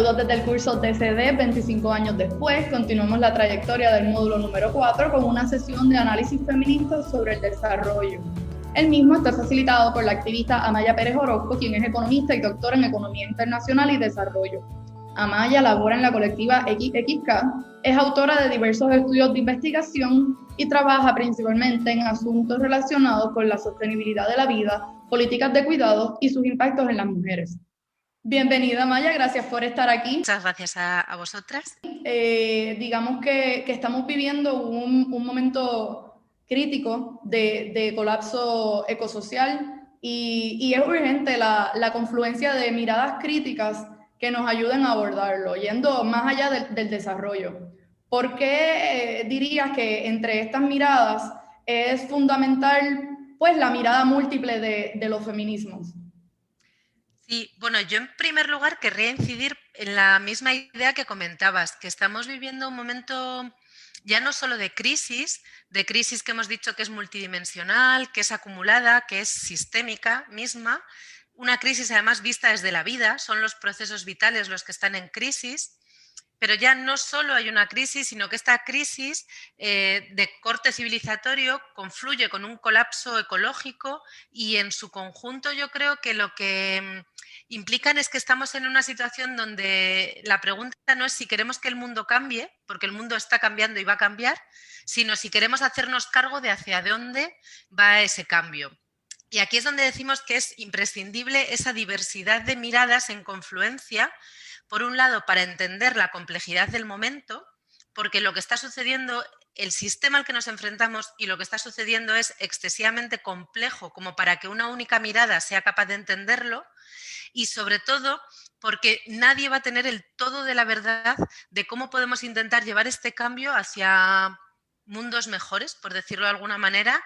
Saludos desde el curso DCD 25 años después. Continuamos la trayectoria del módulo número 4 con una sesión de análisis feminista sobre el desarrollo. El mismo está facilitado por la activista Amaya Pérez Orozco, quien es economista y doctora en Economía Internacional y Desarrollo. Amaya labora en la colectiva XXK, es autora de diversos estudios de investigación y trabaja principalmente en asuntos relacionados con la sostenibilidad de la vida, políticas de cuidado y sus impactos en las mujeres. Bienvenida Amaya, gracias por estar aquí. Muchas gracias a, vosotras. Eh, digamos que, estamos viviendo un, momento crítico de, colapso ecosocial y, es urgente la, la confluencia de miradas críticas que nos ayuden a abordarlo, yendo más allá del, desarrollo. ¿Por qué eh, dirías que entre estas miradas es fundamental pues, la mirada múltiple de, los feminismos? Sí, bueno, yo en primer lugar querría incidir en la misma idea que comentabas, que estamos viviendo un momento ya no solo de crisis, de crisis que hemos dicho que es multidimensional, que es acumulada, que es sistémica misma, una crisis además vista desde la vida, son los procesos vitales los que están en crisis, pero ya no solo hay una crisis, sino que esta crisis eh, de corte civilizatorio confluye con un colapso ecológico y en su conjunto yo creo que lo que mm, implican es que estamos en una situación donde la pregunta no es si queremos que el mundo cambie, porque el mundo está cambiando y va a cambiar, sino si queremos hacernos cargo de hacia dónde va ese cambio. Y aquí es donde decimos que es imprescindible esa diversidad de miradas en confluencia, por un lado, para entender la complejidad del momento, porque lo que está sucediendo, el sistema al que nos enfrentamos y lo que está sucediendo es excesivamente complejo como para que una única mirada sea capaz de entenderlo, y sobre todo porque nadie va a tener el todo de la verdad de cómo podemos intentar llevar este cambio hacia mundos mejores, por decirlo de alguna manera,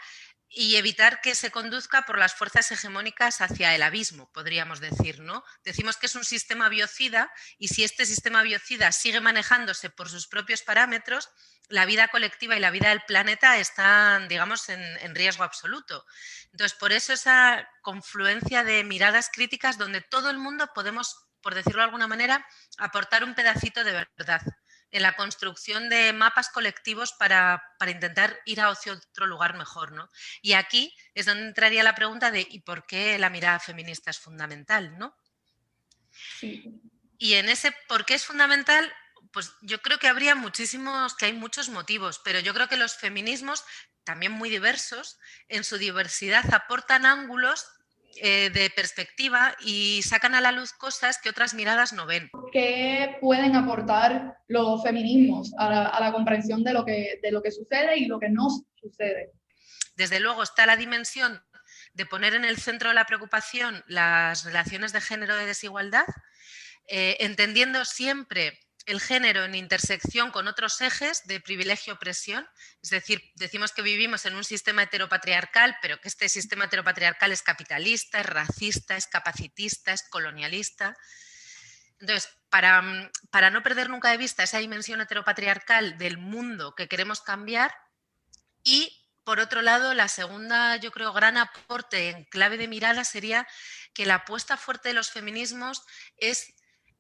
y evitar que se conduzca por las fuerzas hegemónicas hacia el abismo, podríamos decir, ¿no? Decimos que es un sistema biocida y si este sistema biocida sigue manejándose por sus propios parámetros, la vida colectiva y la vida del planeta están, digamos, en, en riesgo absoluto. Entonces, por eso esa confluencia de miradas críticas donde todo el mundo podemos, por decirlo de alguna manera, aportar un pedacito de verdad en la construcción de mapas colectivos para, intentar ir a otro lugar mejor. ¿no? Y aquí es donde entraría la pregunta de ¿y por qué la mirada feminista es fundamental? ¿no? Y en ese por qué es fundamental, pues yo creo que habría muchísimos, que hay muchos motivos, pero yo creo que los feminismos, también muy diversos, en su diversidad aportan ángulos eh, de perspectiva y sacan a la luz cosas que otras miradas no ven. ¿Qué pueden aportar los feminismos a la, comprensión de lo, que, de lo que sucede y lo que no sucede? Desde luego está la dimensión de poner en el centro de la preocupación las relaciones de género de desigualdad, eh, entendiendo siempre el género en intersección con otros ejes de privilegio-opresión, es decir, decimos que vivimos en un sistema heteropatriarcal, pero que este sistema heteropatriarcal es capitalista, es racista, es capacitista, es colonialista. Entonces, para, para no perder nunca de vista esa dimensión heteropatriarcal del mundo que queremos cambiar y por otro lado, la segunda, yo creo, gran aporte en clave de mirada sería que la apuesta fuerte de los feminismos es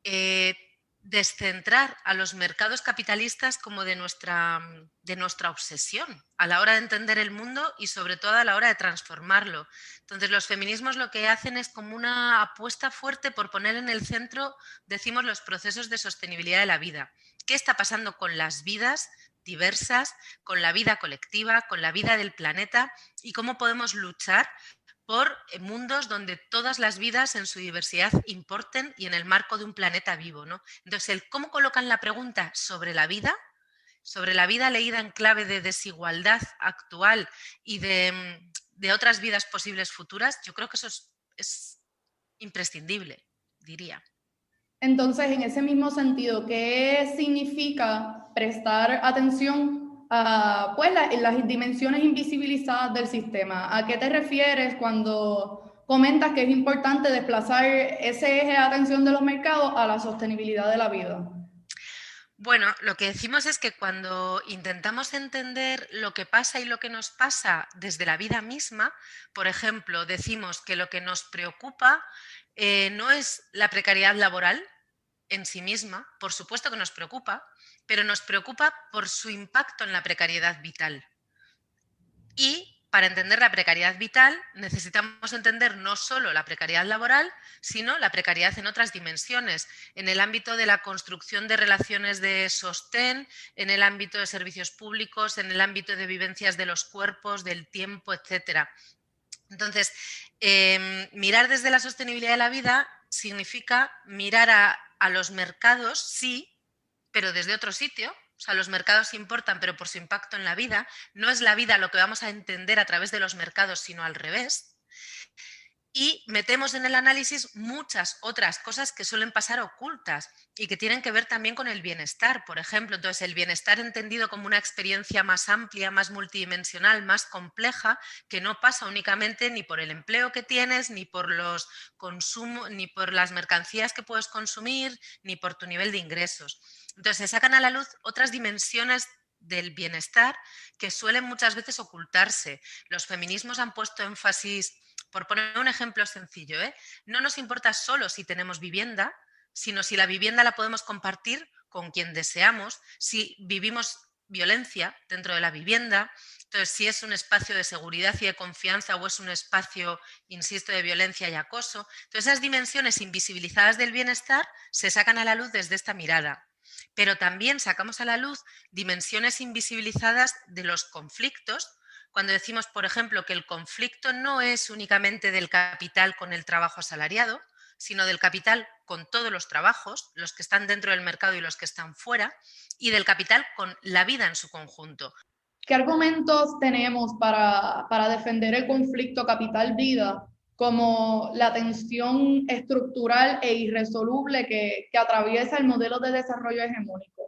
eh, descentrar a los mercados capitalistas como de nuestra, de nuestra obsesión a la hora de entender el mundo y sobre todo a la hora de transformarlo. Entonces los feminismos lo que hacen es como una apuesta fuerte por poner en el centro, decimos, los procesos de sostenibilidad de la vida. ¿Qué está pasando con las vidas diversas, con la vida colectiva, con la vida del planeta y cómo podemos luchar por eh, mundos donde todas las vidas en su diversidad importen y en el marco de un planeta vivo. ¿no? Entonces, el cómo colocan la pregunta sobre la vida, sobre la vida leída en clave de desigualdad actual y de, mm, otras vidas posibles futuras, yo creo que eso es, imprescindible, diría. Entonces, en ese mismo sentido, ¿qué significa prestar atención pues, las dimensiones invisibilizadas del sistema. ¿A qué te refieres cuando comentas que es importante desplazar ese eje de atención de los mercados a la sostenibilidad de la vida? Bueno, lo que decimos es que cuando intentamos entender lo que pasa y lo que nos pasa desde la vida misma, por ejemplo, decimos que lo que nos preocupa eh, no es la precariedad laboral, en sí misma, por supuesto que nos preocupa, pero nos preocupa por su impacto en la precariedad vital. Y para entender la precariedad vital necesitamos entender no solo la precariedad laboral, sino la precariedad en otras dimensiones, en el ámbito de la construcción de relaciones de sostén, en el ámbito de servicios públicos, en el ámbito de vivencias de los cuerpos, del tiempo, etc. Entonces, em, mirar desde la sostenibilidad de la vida significa mirar a, a los mercados, sí, pero desde otro sitio, o sea, los mercados importan, pero por su impacto en la vida. No es la vida lo que vamos a entender a través de los mercados, sino al revés. Y metemos en el análisis muchas otras cosas que suelen pasar ocultas y que tienen que ver también con el bienestar, por ejemplo. Entonces, el bienestar entendido como una experiencia más amplia, más multidimensional, más compleja, que no pasa únicamente ni por el empleo que tienes, ni por los consumos, ni por las mercancías que puedes consumir, ni por tu nivel de ingresos. Entonces se sacan a la luz otras dimensiones del bienestar que suelen muchas veces ocultarse. Los feminismos han puesto énfasis, por poner un ejemplo sencillo, ¿eh? no nos importa solo si tenemos vivienda, sino si la vivienda la podemos compartir con quien deseamos, si vivimos violencia dentro de la vivienda, entonces si es un espacio de seguridad y de confianza o es un espacio, insisto, de violencia y acoso. Entonces esas dimensiones invisibilizadas del bienestar se sacan a la luz desde esta mirada pero también sacamos a la luz dimensiones invisibilizadas de los conflictos, cuando decimos, por ejemplo, que el conflicto no es únicamente del capital con el trabajo asalariado, sino del capital con todos los trabajos, los que están dentro del mercado y los que están fuera, y del capital con la vida en su conjunto. ¿Qué argumentos tenemos para, defender el conflicto capital-vida como la tensión estructural e irresoluble que, atraviesa el modelo de desarrollo hegemónico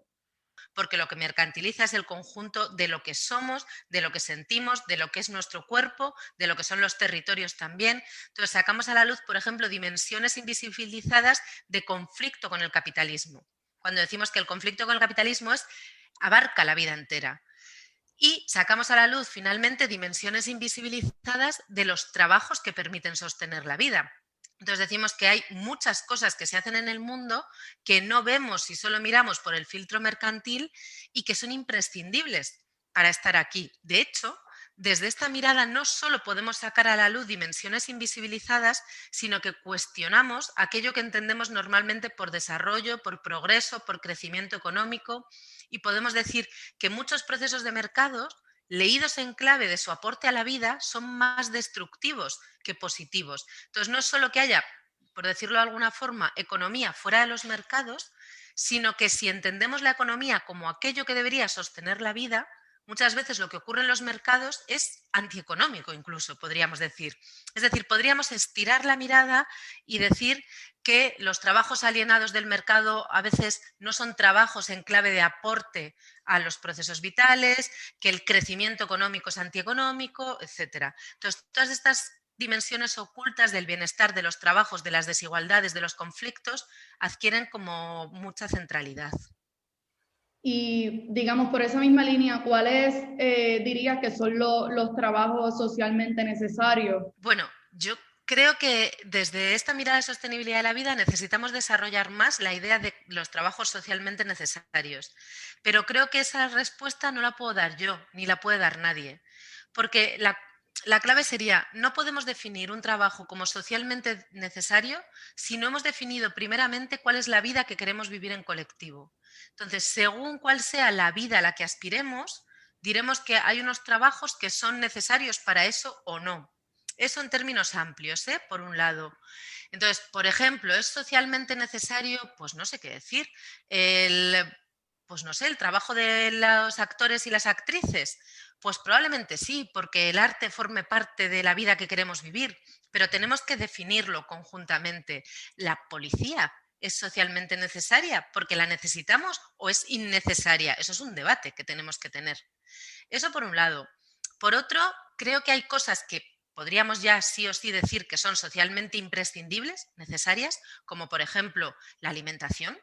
porque lo que mercantiliza es el conjunto de lo que somos, de lo que sentimos, de lo que es nuestro cuerpo, de lo que son los territorios también. Entonces sacamos a la luz, por ejemplo, dimensiones invisibilizadas de conflicto con el capitalismo. Cuando decimos que el conflicto con el capitalismo es abarca la vida entera y sacamos a la luz finalmente dimensiones invisibilizadas de los trabajos que permiten sostener la vida. Entonces decimos que hay muchas cosas que se hacen en el mundo que no vemos si solo miramos por el filtro mercantil y que son imprescindibles para estar aquí. De hecho, desde esta mirada no solo podemos sacar a la luz dimensiones invisibilizadas, sino que cuestionamos aquello que entendemos normalmente por desarrollo, por progreso, por crecimiento económico y podemos decir que muchos procesos de mercado, leídos en clave de su aporte a la vida, son más destructivos que positivos. Entonces, no es solo que haya, por decirlo de alguna forma, economía fuera de los mercados, sino que si entendemos la economía como aquello que debería sostener la vida, muchas veces lo que ocurre en los mercados es antieconómico incluso, podríamos decir. Es decir, podríamos estirar la mirada y decir que los trabajos alienados del mercado a veces no son trabajos en clave de aporte a los procesos vitales, que el crecimiento económico es antieconómico, etc. Entonces, todas estas dimensiones ocultas del bienestar, de los trabajos, de las desigualdades, de los conflictos, adquieren como mucha centralidad. Y digamos, por esa misma línea, ¿cuáles eh, dirías que son los trabajos socialmente necesarios? Bueno, yo creo que desde esta mirada de sostenibilidad de la vida necesitamos desarrollar más la idea de los trabajos socialmente necesarios. Pero creo que esa respuesta no la puedo dar yo, ni la puede dar nadie. Porque la, la clave sería, no podemos definir un trabajo como socialmente necesario si no hemos definido primeramente cuál es la vida que queremos vivir en colectivo. Entonces, según cuál sea la vida a la que aspiremos, diremos que hay unos trabajos que son necesarios para eso o no. Eso en términos amplios, ¿eh? por un lado. Entonces, por ejemplo, ¿es socialmente necesario? Pues no sé qué decir. El, pues no sé, el trabajo de los actores y las actrices. Pues probablemente sí, porque el arte forme parte de la vida que queremos vivir, pero tenemos que definirlo conjuntamente. La policía es socialmente necesaria porque la necesitamos o es innecesaria. Eso es un debate que tenemos que tener. Eso por un lado. Por otro, creo que hay cosas que podríamos ya sí o sí decir que son socialmente imprescindibles, necesarias, como por ejemplo la alimentación.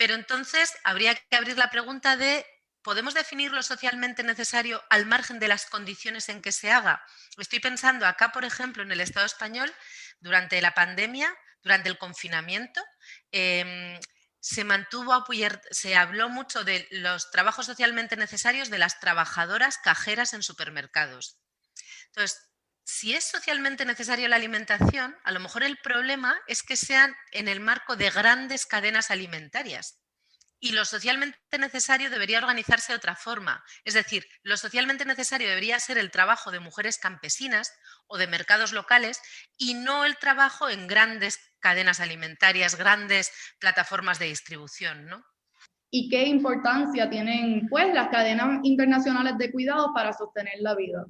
Pero entonces habría que abrir la pregunta de ¿Podemos definir lo socialmente necesario al margen de las condiciones en que se haga? Estoy pensando acá, por ejemplo, en el Estado español, durante la pandemia, durante el confinamiento, em, se mantuvo, se habló mucho de los trabajos socialmente necesarios de las trabajadoras cajeras en supermercados. Entonces, si es socialmente necesaria la alimentación, a lo mejor el problema es que sean en el marco de grandes cadenas alimentarias. Y lo socialmente necesario debería organizarse de otra forma. Es decir, lo socialmente necesario debería ser el trabajo de mujeres campesinas o de mercados locales y no el trabajo en grandes cadenas alimentarias, grandes plataformas de distribución. ¿no? ¿Y qué importancia tienen pues, las cadenas internacionales de cuidados para sostener la vida?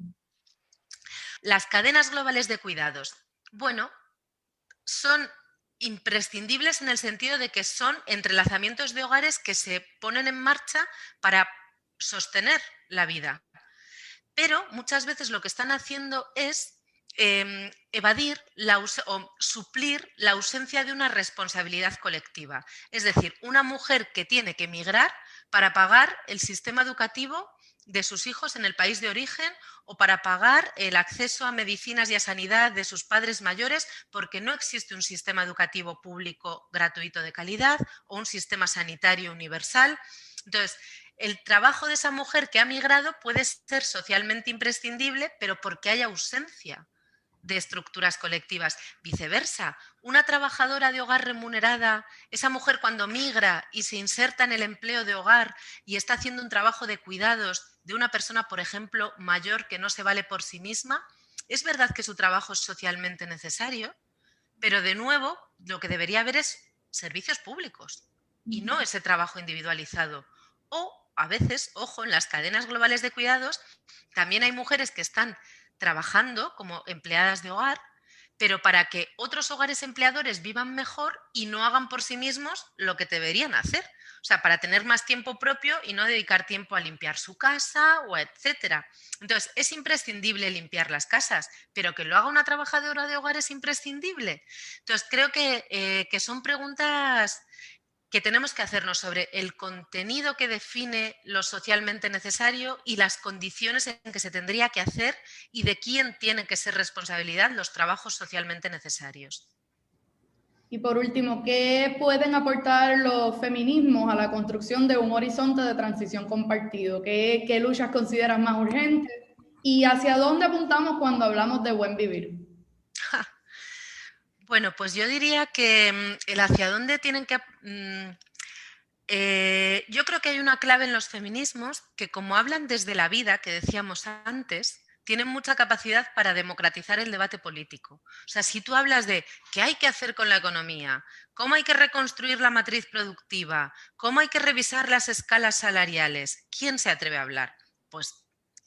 Las cadenas globales de cuidados. Bueno, son imprescindibles en el sentido de que son entrelazamientos de hogares que se ponen en marcha para sostener la vida. Pero muchas veces lo que están haciendo es em, evadir o suplir la ausencia de una responsabilidad colectiva. Es decir, una mujer que tiene que emigrar para pagar el sistema educativo de sus hijos en el país de origen o para pagar el acceso a medicinas y a sanidad de sus padres mayores porque no existe un sistema educativo público gratuito de calidad o un sistema sanitario universal. Entonces, el trabajo de esa mujer que ha migrado puede ser socialmente imprescindible, pero porque hay ausencia de estructuras colectivas. Viceversa, una trabajadora de hogar remunerada, esa mujer cuando migra y se inserta en el empleo de hogar y está haciendo un trabajo de cuidados de una persona, por ejemplo, mayor que no se vale por sí misma, es verdad que su trabajo es socialmente necesario, pero de nuevo lo que debería haber es servicios públicos y no ese trabajo individualizado. O a veces, ojo, en las cadenas globales de cuidados también hay mujeres que están trabajando como empleadas de hogar, pero para que otros hogares empleadores vivan mejor y no hagan por sí mismos lo que deberían hacer. O sea, para tener más tiempo propio y no dedicar tiempo a limpiar su casa o etcétera. Entonces, es imprescindible limpiar las casas, pero que lo haga una trabajadora de hogar es imprescindible. Entonces, creo que, eh, que son preguntas que tenemos que hacernos sobre el contenido que define lo socialmente necesario y las condiciones en que se tendría que hacer y de quién tienen que ser responsabilidad los trabajos socialmente necesarios. Y por último, ¿qué pueden aportar los feminismos a la construcción de un horizonte de transición compartido? ¿Qué, luchas consideran más urgentes? ¿Y hacia dónde apuntamos cuando hablamos de buen vivir? Bueno, pues yo diría que mm, el hacia dónde tienen que... Mm, eh, yo creo que hay una clave en los feminismos que como hablan desde la vida, que decíamos antes, tienen mucha capacidad para democratizar el debate político. O sea, si tú hablas de qué hay que hacer con la economía, cómo hay que reconstruir la matriz productiva, cómo hay que revisar las escalas salariales, ¿quién se atreve a hablar? Pues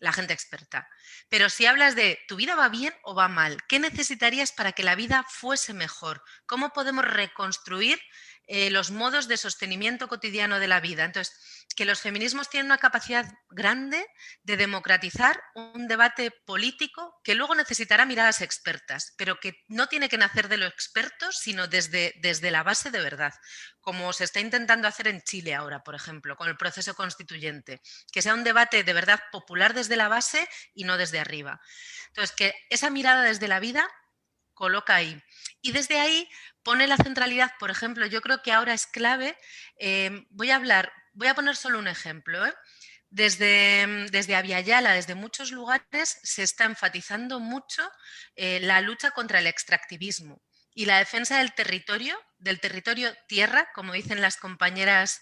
la gente experta. Pero si hablas de tu vida va bien o va mal, ¿qué necesitarías para que la vida fuese mejor? ¿Cómo podemos reconstruir eh, los modos de sostenimiento cotidiano de la vida. Entonces, que los feminismos tienen una capacidad grande de democratizar un debate político que luego necesitará miradas expertas, pero que no tiene que nacer de los expertos, sino desde, desde la base de verdad, como se está intentando hacer en Chile ahora, por ejemplo, con el proceso constituyente, que sea un debate de verdad popular desde la base y no desde arriba. Entonces, que esa mirada desde la vida coloca ahí. Y desde ahí pone la centralidad, por ejemplo, yo creo que ahora es clave, eh, voy a hablar, voy a poner solo un ejemplo. ¿eh? Desde, desde Aviala, desde muchos lugares, se está enfatizando mucho eh, la lucha contra el extractivismo y la defensa del territorio, del territorio tierra, como dicen las compañeras,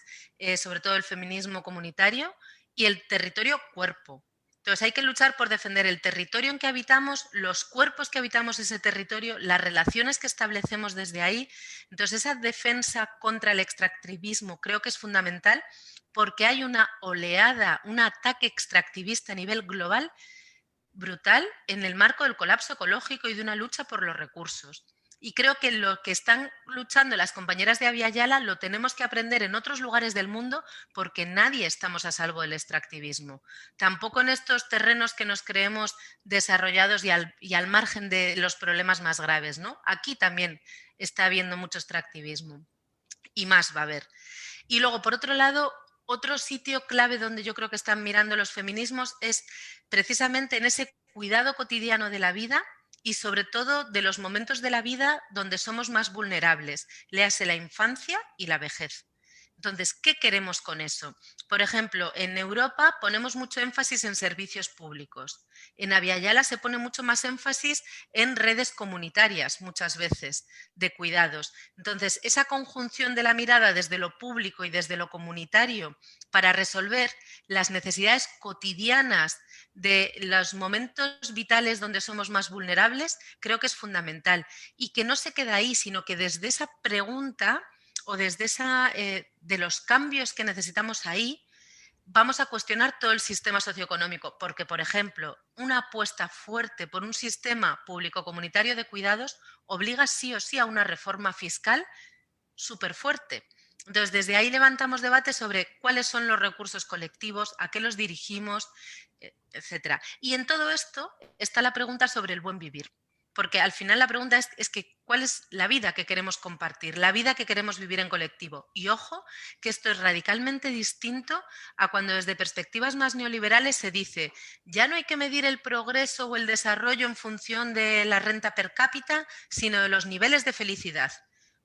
sobre todo el feminismo comunitario, y el territorio cuerpo. Entonces hay que luchar por defender el territorio en que habitamos, los cuerpos que habitamos ese territorio, las relaciones que establecemos desde ahí. Entonces esa defensa contra el extractivismo creo que es fundamental porque hay una oleada, un ataque extractivista a nivel global brutal en el marco del colapso ecológico y de una lucha por los recursos. Y creo que lo que están luchando las compañeras de Aviala lo tenemos que aprender en otros lugares del mundo porque nadie estamos a salvo del extractivismo. Tampoco en estos terrenos que nos creemos desarrollados y al, y al margen de los problemas más graves. ¿no? Aquí también está habiendo mucho extractivismo y más va a haber. Y luego, por otro lado, otro sitio clave donde yo creo que están mirando los feminismos es precisamente en ese cuidado cotidiano de la vida y sobre todo de los momentos de la vida donde somos más vulnerables, léase la infancia y la vejez. Entonces, ¿qué queremos con eso? Por ejemplo, en Europa ponemos mucho énfasis en servicios públicos. En Aviala se pone mucho más énfasis en redes comunitarias, muchas veces, de cuidados. Entonces, esa conjunción de la mirada desde lo público y desde lo comunitario para resolver las necesidades cotidianas de los momentos vitales donde somos más vulnerables, creo que es fundamental. Y que no se queda ahí, sino que desde esa pregunta o desde esa, eh, de los cambios que necesitamos ahí, vamos a cuestionar todo el sistema socioeconómico, porque, por ejemplo, una apuesta fuerte por un sistema público comunitario de cuidados obliga sí o sí a una reforma fiscal súper fuerte. Entonces, desde ahí levantamos debate sobre cuáles son los recursos colectivos, a qué los dirigimos, e, etc. Y en todo esto está la pregunta sobre el buen vivir porque al final la pregunta es, que cuál es la vida que queremos compartir, la vida que queremos vivir en colectivo. Y ojo, que esto es radicalmente distinto a cuando desde perspectivas más neoliberales se dice, ya no hay que medir el progreso o el desarrollo en función de la renta per cápita, sino de los niveles de felicidad.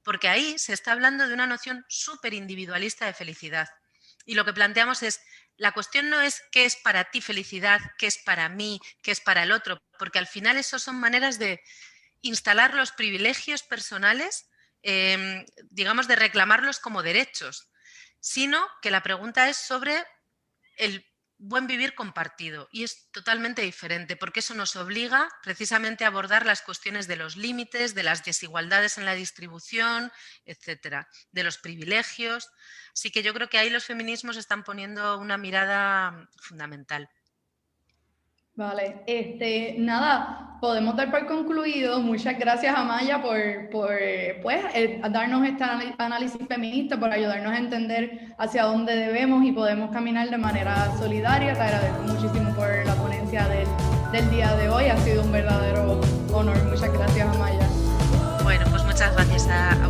Porque ahí se está hablando de una noción súper individualista de felicidad. Y lo que planteamos es, la cuestión no es qué es para ti felicidad, qué es para mí, qué es para el otro, porque al final eso son maneras de instalar los privilegios personales, em, digamos, de reclamarlos como derechos, sino que la pregunta es sobre el buen vivir compartido y es totalmente diferente porque eso nos obliga precisamente a abordar las cuestiones de los límites, de las desigualdades en la distribución, etcétera, de los privilegios. Así que yo creo que ahí los feminismos están poniendo una mirada fundamental. Vale, este, nada, podemos dar por concluido. Muchas gracias Amaya por, por pues, eh, darnos este análisis feminista, por ayudarnos a entender hacia dónde debemos y podemos caminar de manera solidaria. Te agradezco muchísimo por la ponencia del, del día de hoy. Ha sido un verdadero honor. Muchas gracias Amaya. Bueno, pues muchas gracias a,